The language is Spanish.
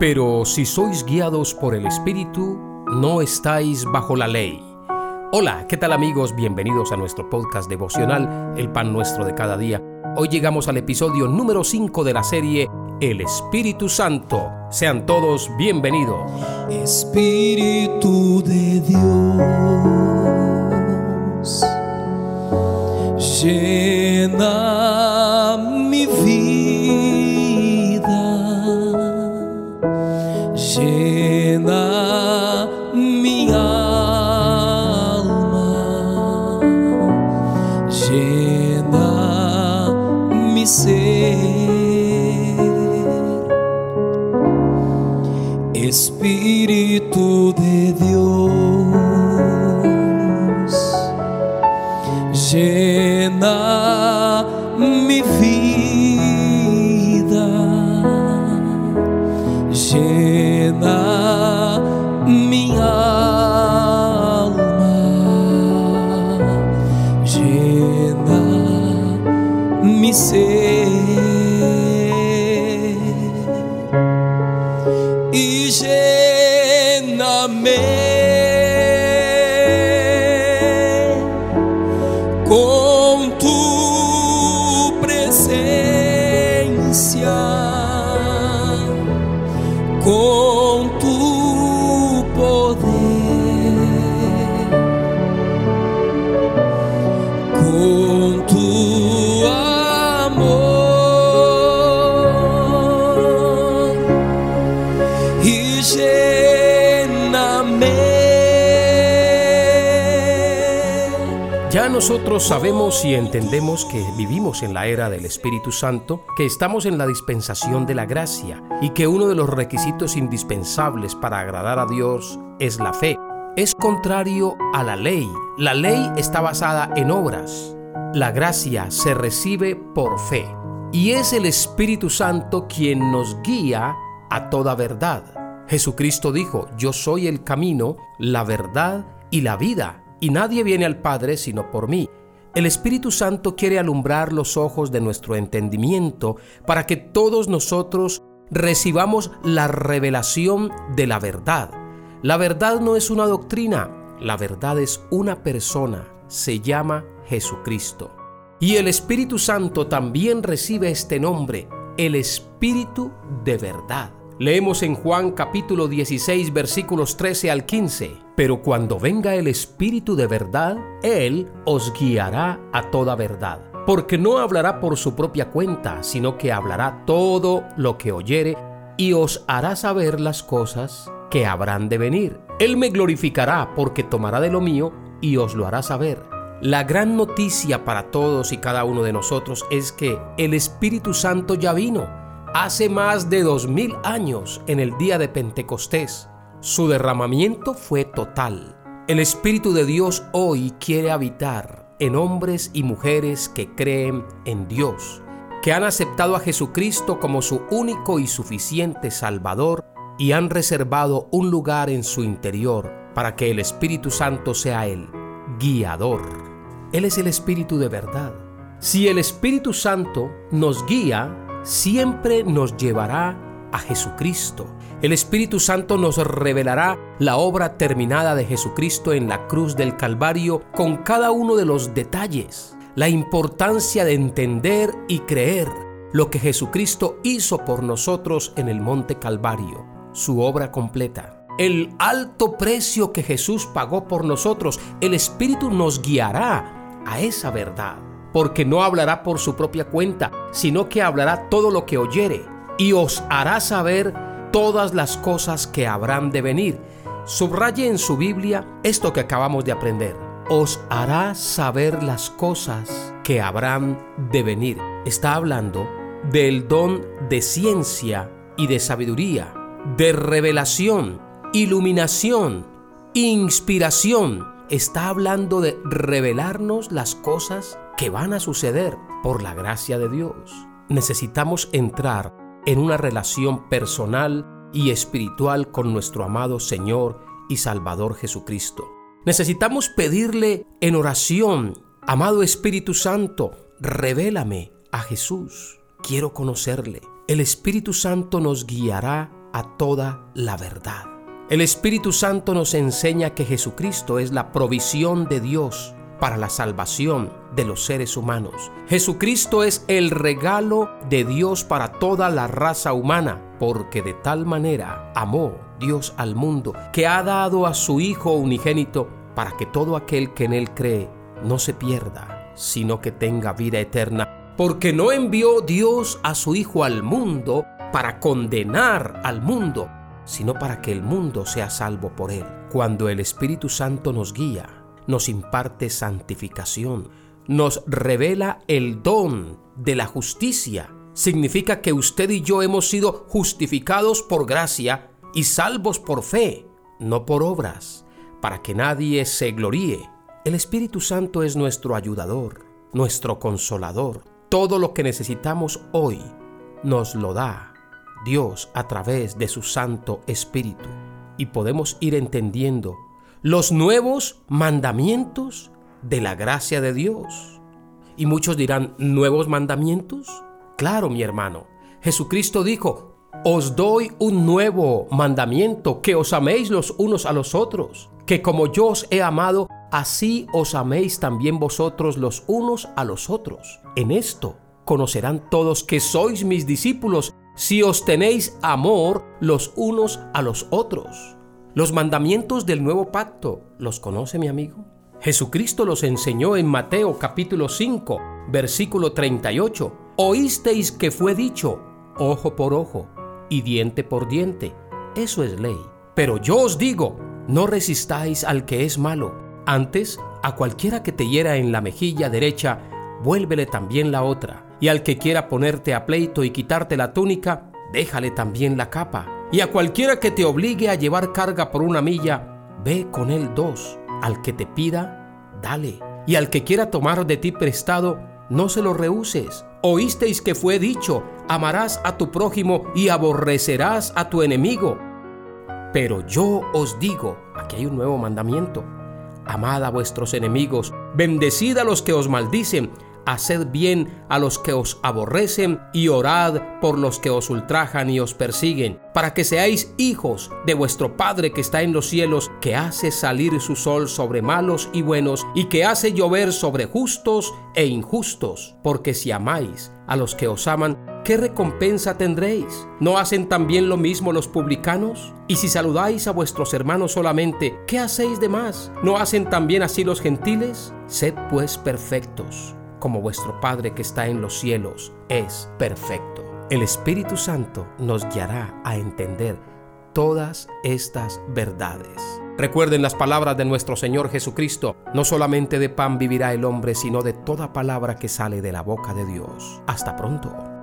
Pero si sois guiados por el Espíritu, no estáis bajo la ley. Hola, ¿qué tal amigos? Bienvenidos a nuestro podcast devocional, El Pan Nuestro de cada día. Hoy llegamos al episodio número 5 de la serie El Espíritu Santo. Sean todos bienvenidos. Espíritu de Dios, llena mi vida, llena mi alma, llena mi ser. Espíritu de Dios, llena mi alma, llena mi ser. y lléname Ya nosotros sabemos y entendemos que vivimos en la era del Espíritu Santo, que estamos en la dispensación de la gracia y que uno de los requisitos indispensables para agradar a Dios es la fe. Es contrario a la ley. La ley está basada en obras. La gracia se recibe por fe. Y es el Espíritu Santo quien nos guía a toda verdad. Jesucristo dijo, yo soy el camino, la verdad y la vida y nadie viene al Padre sino por mí. El Espíritu Santo quiere alumbrar los ojos de nuestro entendimiento para que todos nosotros recibamos la revelación de la verdad. La verdad no es una doctrina, la verdad es una persona, se llama Jesucristo. Y el Espíritu Santo también recibe este nombre, el Espíritu de verdad. Leemos en Juan capítulo 16 versículos 13 al 15. Pero cuando venga el Espíritu de verdad, Él os guiará a toda verdad. Porque no hablará por su propia cuenta, sino que hablará todo lo que oyere y os hará saber las cosas que habrán de venir. Él me glorificará porque tomará de lo mío y os lo hará saber. La gran noticia para todos y cada uno de nosotros es que el Espíritu Santo ya vino hace más de dos mil años en el día de Pentecostés. Su derramamiento fue total. El Espíritu de Dios hoy quiere habitar en hombres y mujeres que creen en Dios, que han aceptado a Jesucristo como su único y suficiente Salvador y han reservado un lugar en su interior para que el Espíritu Santo sea el guiador. Él es el Espíritu de verdad. Si el Espíritu Santo nos guía, siempre nos llevará a Jesucristo. El Espíritu Santo nos revelará la obra terminada de Jesucristo en la cruz del Calvario con cada uno de los detalles, la importancia de entender y creer lo que Jesucristo hizo por nosotros en el monte Calvario, su obra completa. El alto precio que Jesús pagó por nosotros, el Espíritu nos guiará a esa verdad porque no hablará por su propia cuenta, sino que hablará todo lo que oyere, y os hará saber todas las cosas que habrán de venir. Subraye en su Biblia esto que acabamos de aprender. Os hará saber las cosas que habrán de venir. Está hablando del don de ciencia y de sabiduría, de revelación, iluminación, inspiración. Está hablando de revelarnos las cosas que van a suceder por la gracia de Dios. Necesitamos entrar en una relación personal y espiritual con nuestro amado Señor y Salvador Jesucristo. Necesitamos pedirle en oración, amado Espíritu Santo, revélame a Jesús. Quiero conocerle. El Espíritu Santo nos guiará a toda la verdad. El Espíritu Santo nos enseña que Jesucristo es la provisión de Dios para la salvación de los seres humanos. Jesucristo es el regalo de Dios para toda la raza humana, porque de tal manera amó Dios al mundo, que ha dado a su Hijo unigénito para que todo aquel que en Él cree no se pierda, sino que tenga vida eterna. Porque no envió Dios a su Hijo al mundo para condenar al mundo, sino para que el mundo sea salvo por Él. Cuando el Espíritu Santo nos guía, nos imparte santificación, nos revela el don de la justicia. Significa que usted y yo hemos sido justificados por gracia y salvos por fe, no por obras, para que nadie se gloríe. El Espíritu Santo es nuestro ayudador, nuestro consolador. Todo lo que necesitamos hoy nos lo da Dios a través de su Santo Espíritu. Y podemos ir entendiendo los nuevos mandamientos de la gracia de Dios. Y muchos dirán, ¿nuevos mandamientos? Claro, mi hermano. Jesucristo dijo, os doy un nuevo mandamiento, que os améis los unos a los otros, que como yo os he amado, así os améis también vosotros los unos a los otros. En esto conocerán todos que sois mis discípulos, si os tenéis amor los unos a los otros. Los mandamientos del nuevo pacto, ¿los conoce mi amigo? Jesucristo los enseñó en Mateo capítulo 5, versículo 38. Oísteis que fue dicho, ojo por ojo y diente por diente. Eso es ley. Pero yo os digo, no resistáis al que es malo. Antes, a cualquiera que te hiera en la mejilla derecha, vuélvele también la otra. Y al que quiera ponerte a pleito y quitarte la túnica, déjale también la capa. Y a cualquiera que te obligue a llevar carga por una milla, ve con él dos. Al que te pida, dale. Y al que quiera tomar de ti prestado, no se lo rehuses. Oísteis que fue dicho, amarás a tu prójimo y aborrecerás a tu enemigo. Pero yo os digo, aquí hay un nuevo mandamiento, amad a vuestros enemigos, bendecid a los que os maldicen, haced bien a los que os aborrecen y orad por los que os ultrajan y os persiguen, para que seáis hijos de vuestro Padre que está en los cielos, que hace salir su sol sobre malos y buenos, y que hace llover sobre justos e injustos, porque si amáis a los que os aman, ¿qué recompensa tendréis? ¿No hacen también lo mismo los publicanos? Y si saludáis a vuestros hermanos solamente, ¿qué hacéis de más? ¿No hacen también así los gentiles? Sed pues perfectos como vuestro Padre que está en los cielos es perfecto. El Espíritu Santo nos guiará a entender todas estas verdades. Recuerden las palabras de nuestro Señor Jesucristo, no solamente de pan vivirá el hombre, sino de toda palabra que sale de la boca de Dios. Hasta pronto.